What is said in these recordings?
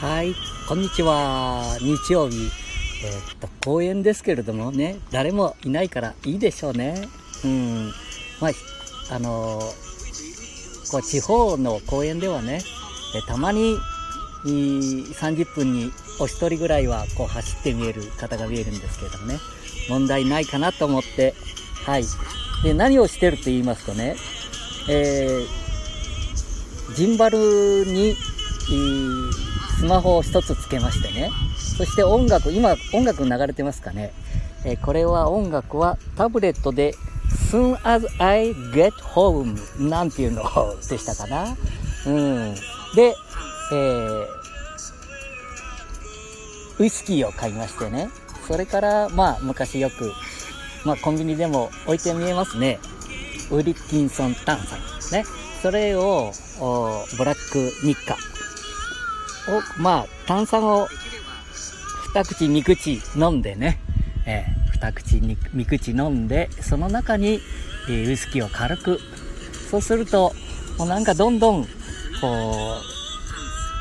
はい、こんにちは。日曜日。えー、っと、公園ですけれどもね、誰もいないからいいでしょうね。うん。まあ、あのー、こう、地方の公園ではね、えたまに、30分にお一人ぐらいはこう走って見える方が見えるんですけれどもね、問題ないかなと思って、はい。で、何をしてるって言いますとね、えー、ジンバルに、スマホを一つつけましてね。そして音楽、今音楽流れてますかね。えー、これは音楽はタブレットで Soon as I get home なんていうのでしたかな。うん。で、えー、ウイスキーを買いましてね。それから、まあ、昔よく、まあ、コンビニでも置いて見えますね。ウリッキンソン炭酸。ね。それを、ブラック日課。を、まあ、炭酸を二口三口飲んでね、えー、二口三口飲んで、その中に、えー、ウイスキーを軽く、そうすると、もうなんかどんどん、こ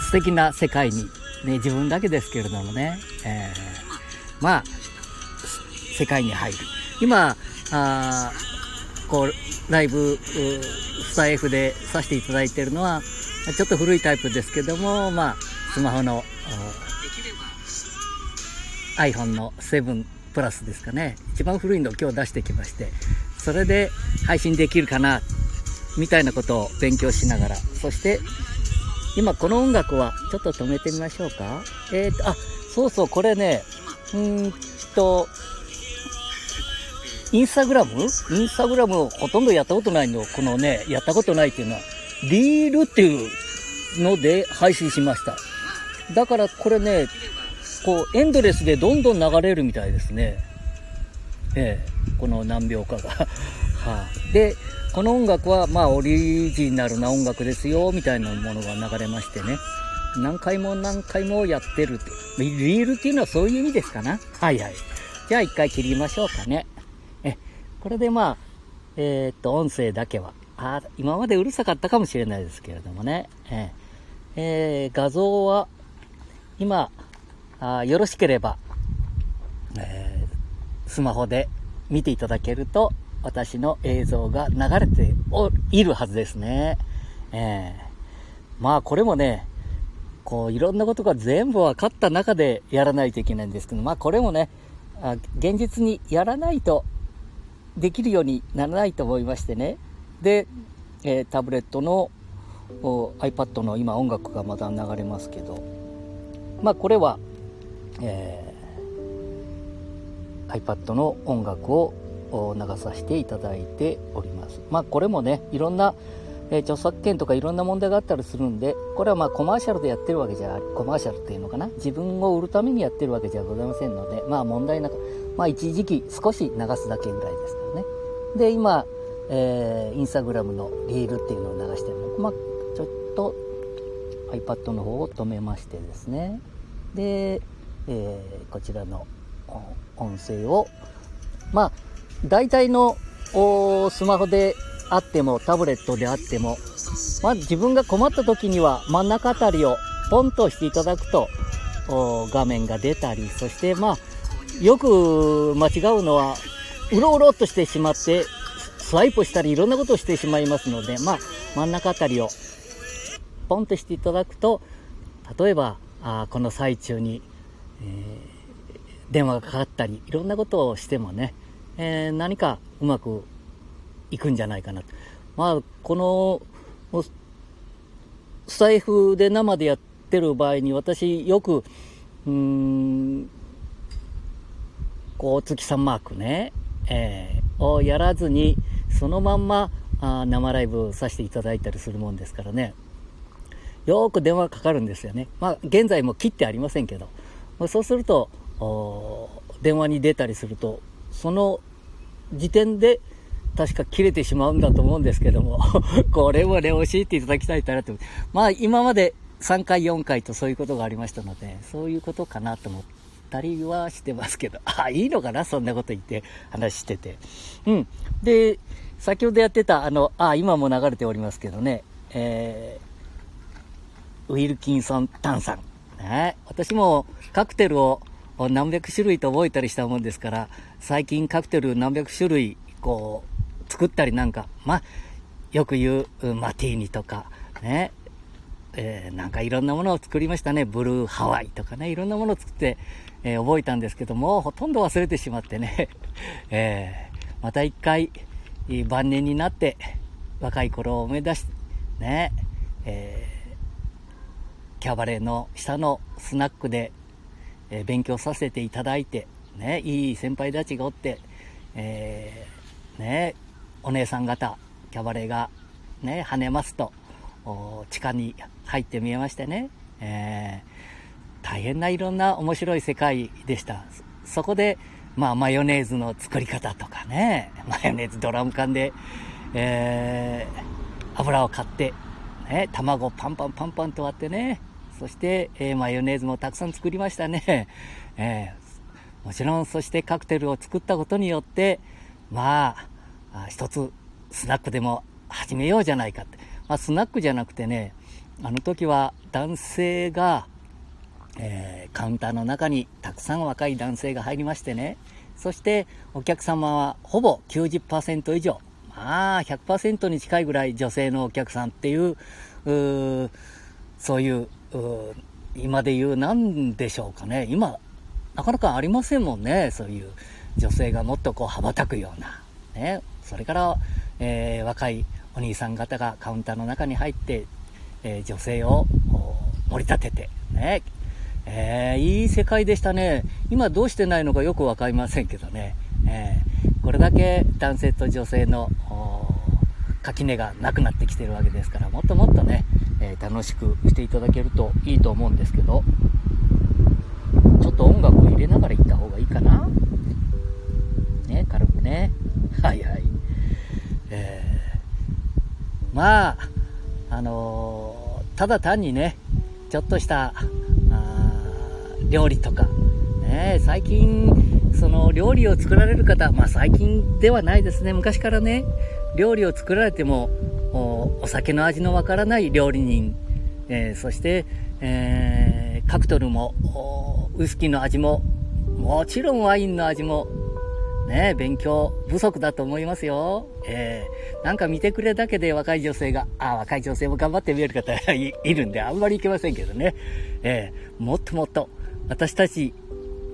う、素敵な世界に、ね、自分だけですけれどもね、えー、まあ、世界に入る。今、あこう、ライブ、スタイフでさせていただいているのは、ちょっと古いタイプですけども、まあ、スマホの iPhone の7プラスですかね。一番古いのを今日出してきまして、それで配信できるかな、みたいなことを勉強しながら、そして、今この音楽はちょっと止めてみましょうか。えーと、あ、そうそう、これね、うーんと、インスタグラム？インスタグラムほとんどやったことないの。このね、やったことないっていうのは、リールっていうので配信しました。だからこれね、こう、エンドレスでどんどん流れるみたいですね。ええ、この何秒かが。はあ、で、この音楽は、まあ、オリジナルな音楽ですよ、みたいなものが流れましてね。何回も何回もやってるって。リールっていうのはそういう意味ですかなはいはい。じゃあ一回切りましょうかね。え、これでまあ、えー、っと、音声だけは。あ今までうるさかったかもしれないですけれどもね。えー、えー、画像は、今、あよろしければ、えー、スマホで見ていただけると、私の映像が流れているはずですね。えー、まあこれもね、こういろんなことが全部分かった中でやらないといけないんですけど、まあこれもね、あ現実にやらないとできるようにならないと思いましてね。で、えー、タブレットの iPad の今音楽がまた流れますけど、まあこれは、えー、iPad の音楽を流させていただいております。まあこれもね、いろんな、えー、著作権とかいろんな問題があったりするんで、これはまあコマーシャルでやってるわけじゃ、コマーシャルっていうのかな？自分を売るためにやってるわけじゃございませんので、まあ問題なく、まあ一時期少し流すだけぐらいですからね。で、今、えー、インスタグラムのリールっていうのを流してるの。まあちょっと iPad の方を止めましてですね。で、えー、こちらの音声を、まあ、大体のスマホであっても、タブレットであっても、まあ、自分が困った時には真ん中あたりをポンと押していただくと、画面が出たり、そしてまあ、よく間違うのは、うろうろっとしてしまって、スワイプしたりいろんなことをしてしまいますので、まあ、真ん中あたりをポンとしていただくと、例えば、あこの最中に、えー、電話がかかったり、いろんなことをしてもね、えー、何かうまくいくんじゃないかなと。まあ、この、スタイフで生でやってる場合に、私よく、うん、こう、月さんマークね、えー、をやらずに、そのまんまあ生ライブさせていただいたりするもんですからね。よく電話かかるんですよね。まあ、現在も切ってありませんけど、そうすると、電話に出たりすると、その時点で確か切れてしまうんだと思うんですけども、これもね、教えていただきたいなと。まあ、今まで3回、4回とそういうことがありましたので、そういうことかなと思ったりはしてますけど、あ、いいのかなそんなこと言って話してて。うん。で、先ほどやってた、あの、あ、今も流れておりますけどね、えウィルキンソン炭酸。ね、私もカクテルを何百種類と覚えたりしたもんですから、最近カクテル何百種類、こう、作ったりなんか、まあ、よく言うマティーニとか、ね、えー、なんかいろんなものを作りましたね。ブルーハワイとかね、いろんなものを作って、えー、覚えたんですけども、ほとんど忘れてしまってね、えー、また一回、晩年になって、若い頃を思い出して、ね、えー、キャバレーの下のスナックで、えー、勉強させていただいて、ね、いい先輩たちがおって、えー、ね、お姉さん方、キャバレーが、ね、跳ねますと、地下に入って見えましてね、えー、大変ないろんな面白い世界でした。そこで、まあ、マヨネーズの作り方とかね、マヨネーズドラム缶で、えー、油を買って、ね、卵パンパンパンパンと割ってね、そして、えー、マヨネーズもたくさん作りましたね。えー、もちろん、そしてカクテルを作ったことによって、まあ、一つスナックでも始めようじゃないかって。まあ、スナックじゃなくてね、あの時は男性が、えー、カウンターの中にたくさん若い男性が入りましてね、そしてお客様はほぼ90%以上、まあ100%に近いぐらい女性のお客さんっていう、うそういう今で言う何でしょうかね、今なかなかありませんもんね、そういう女性がもっとこう羽ばたくような。ね、それから、えー、若いお兄さん方がカウンターの中に入って、えー、女性を盛り立てて、ね、えー、いい世界でしたね。今どうしてないのかよくわかりませんけどね。えー、これだけ男性と女性の垣根がなくなってきてるわけですから、もっともっとね、えー、楽しくしていただけるといいと思うんですけど、ちょっと音楽を入れながら行った方がいいかな？ね、軽くね。はいはい。えーまあ、あのー、ただ単にね、ちょっとした料理とか、ね、最近、その料理を作られる方、まあ最近ではないですね、昔からね、料理を作られても、お酒の味のわからない料理人、えー、そして、えー、カクトルも、ウイスキーの味も、もちろんワインの味もね、勉強不足だと思いますよ。えー、なんか見てくれだけで若い女性が、あ、若い女性も頑張って見える方いるんで、あんまりいけませんけどね。えー、もっともっと、私たち、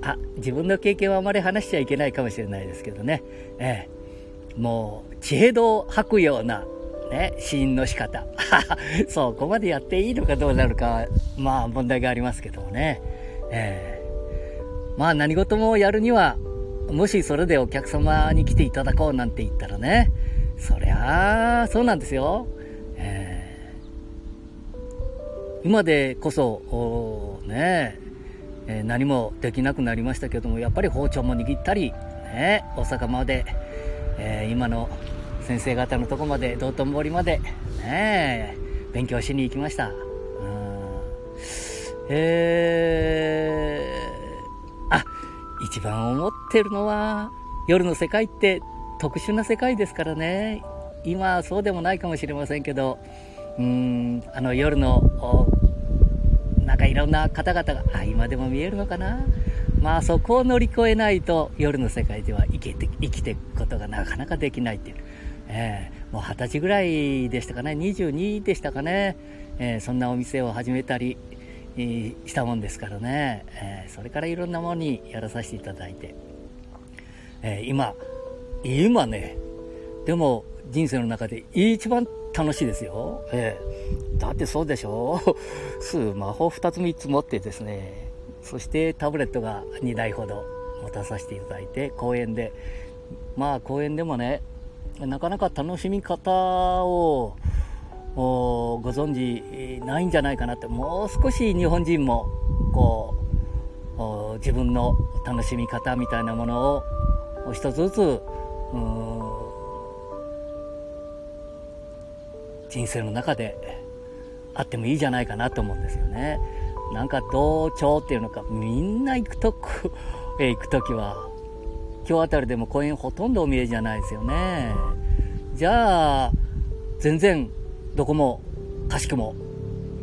あ、自分の経験はあまり話しちゃいけないかもしれないですけどね。えー、もう、地平道を吐くような、ね、死因の仕方。そう、ここまでやっていいのかどうなるか、まあ問題がありますけどもね。えー、まあ何事もやるには、もしそれでお客様に来ていただこうなんて言ったらね、そりゃあ、そうなんですよ。えー、今でこそ、ねえー、何もできなくなりましたけども、やっぱり包丁も握ったり、ね、大阪まで、えー、今の先生方のとこまで、道頓堀まで、ね、勉強しに行きました。うんえー一番思ってるのは、夜の世界って特殊な世界ですからね。今はそうでもないかもしれませんけど、うん、あの夜の、なんかいろんな方々が、あ、今でも見えるのかな。まあそこを乗り越えないと夜の世界では生きて、生きていくことがなかなかできないっていう。えー、もう二十歳ぐらいでしたかね、22でしたかね、えー、そんなお店を始めたり、したもんですからね、え、それからいろんなものにやらさせていただいて、え、今今ねでも人生の中で一番楽しいですよ、えー、だってそうでしょ。スマホ2つ3つ持ってですねそしてタブレットが2台ほど持たさせていただいて公園で。まあ公園でもねなかなか楽しみ方をご存知ないんじゃないかなってもう少し日本人もこう自分の楽しみ方みたいなものを一つずつ人生の中であってもいいじゃないかなと思うんですよね。なんか同調っていうのかみんな行くとこへ行く時は今日あたりでも公園ほとんどお見えじゃないですよね。じゃあ全然どこもかしくも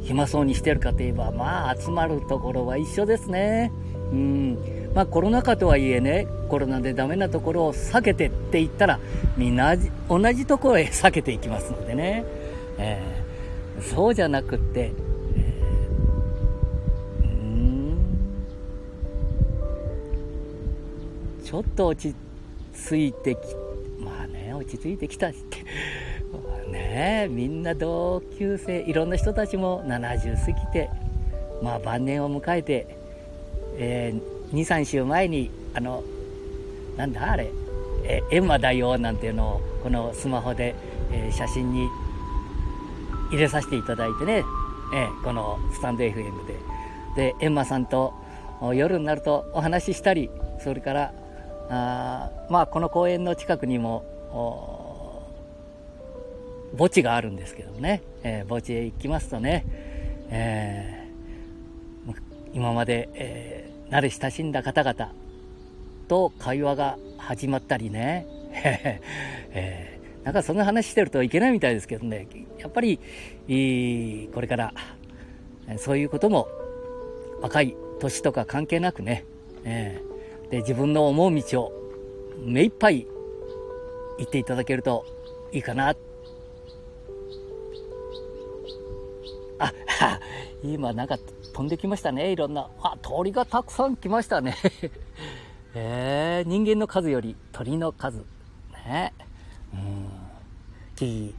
暇そうにしてるかといえば、まあ集まるところは一緒ですね。うん。まあコロナ禍とはいえね、コロナでダメなところを避けてって言ったら、みんな同じところへ避けていきますのでね。えー、そうじゃなくって、ちょっと落ち着いてき、まあね、落ち着いてきたって、ねみんな同級生、いろんな人たちも70過ぎて、まあ晩年を迎えて、えー、2、3週前に、あの、なんだあれ、えー、エンマ大王なんていうのを、このスマホで、えー、写真に入れさせていただいてね、えー、このスタンド FM で。で、エンマさんと夜になるとお話ししたり、それから、あまあ、この公園の近くにも、墓地があるんですけどね、えー、墓地へ行きますとね、えー、今まで、えー、慣れ親しんだ方々と会話が始まったりね、えー、なんかそんな話してるといけないみたいですけどね、やっぱり、これからそういうことも若い年とか関係なくね、えー、で自分の思う道を目いっぱい行っていただけるといいかなあ、今なんか飛んできましたね、いろんな。あ、鳥がたくさん来ましたね。えー、人間の数より鳥の数。ね。うん。木、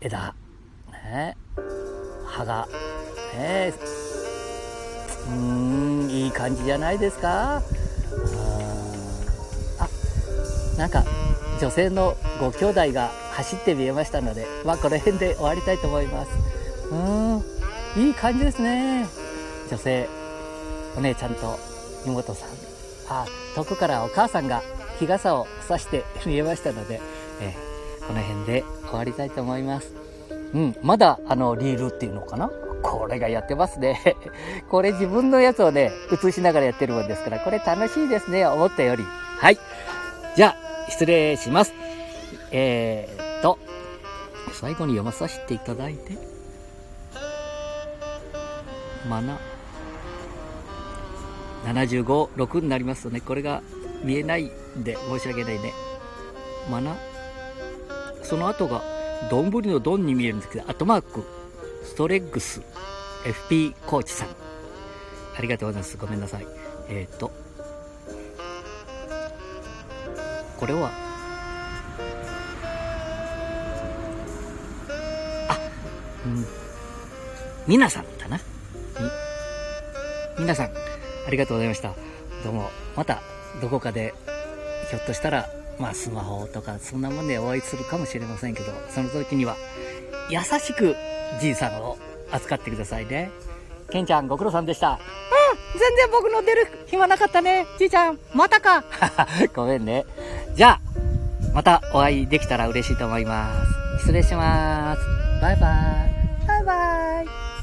枝、ね。葉が、ね。うーん、いい感じじゃないですか？あ、なんか、女性のご兄弟が走って見えましたので、まあ、この辺で終わりたいと思います。うん、いい感じですね。女性、お姉ちゃんと妹さん。あ、遠くからお母さんが日傘を差して見えましたので、え、この辺で終わりたいと思います。うん、まだあのリールっていうのかな？これがやってますね。これ自分のやつをね、映しながらやってるもんですから、これ楽しいですね、思ったより。はい。じゃあ、失礼します。えー、っと、最後に読まさせていただいて、マナ、75、6になりますとね、これが見えないんで申し訳ないね。マナ、その後が、丼のドンに見えるんですけど、アットマーク、ストレッグス、FP コーチさん。ありがとうございます。ごめんなさい。えっ、ー、と、これは、あ、うん、皆さんだな？み、皆さん、ありがとうございました。どうも、また、どこかで、ひょっとしたら、まあ、スマホとか、そんなもんでお会いするかもしれませんけど、その時には、優しく、じいさんを扱ってくださいね。ケンちゃん、ご苦労さんでした。うん、全然僕の出る暇なかったね。じいちゃん、またか。ごめんね。じゃあ、またお会いできたら嬉しいと思います。失礼します。バイバイ。バイバイ。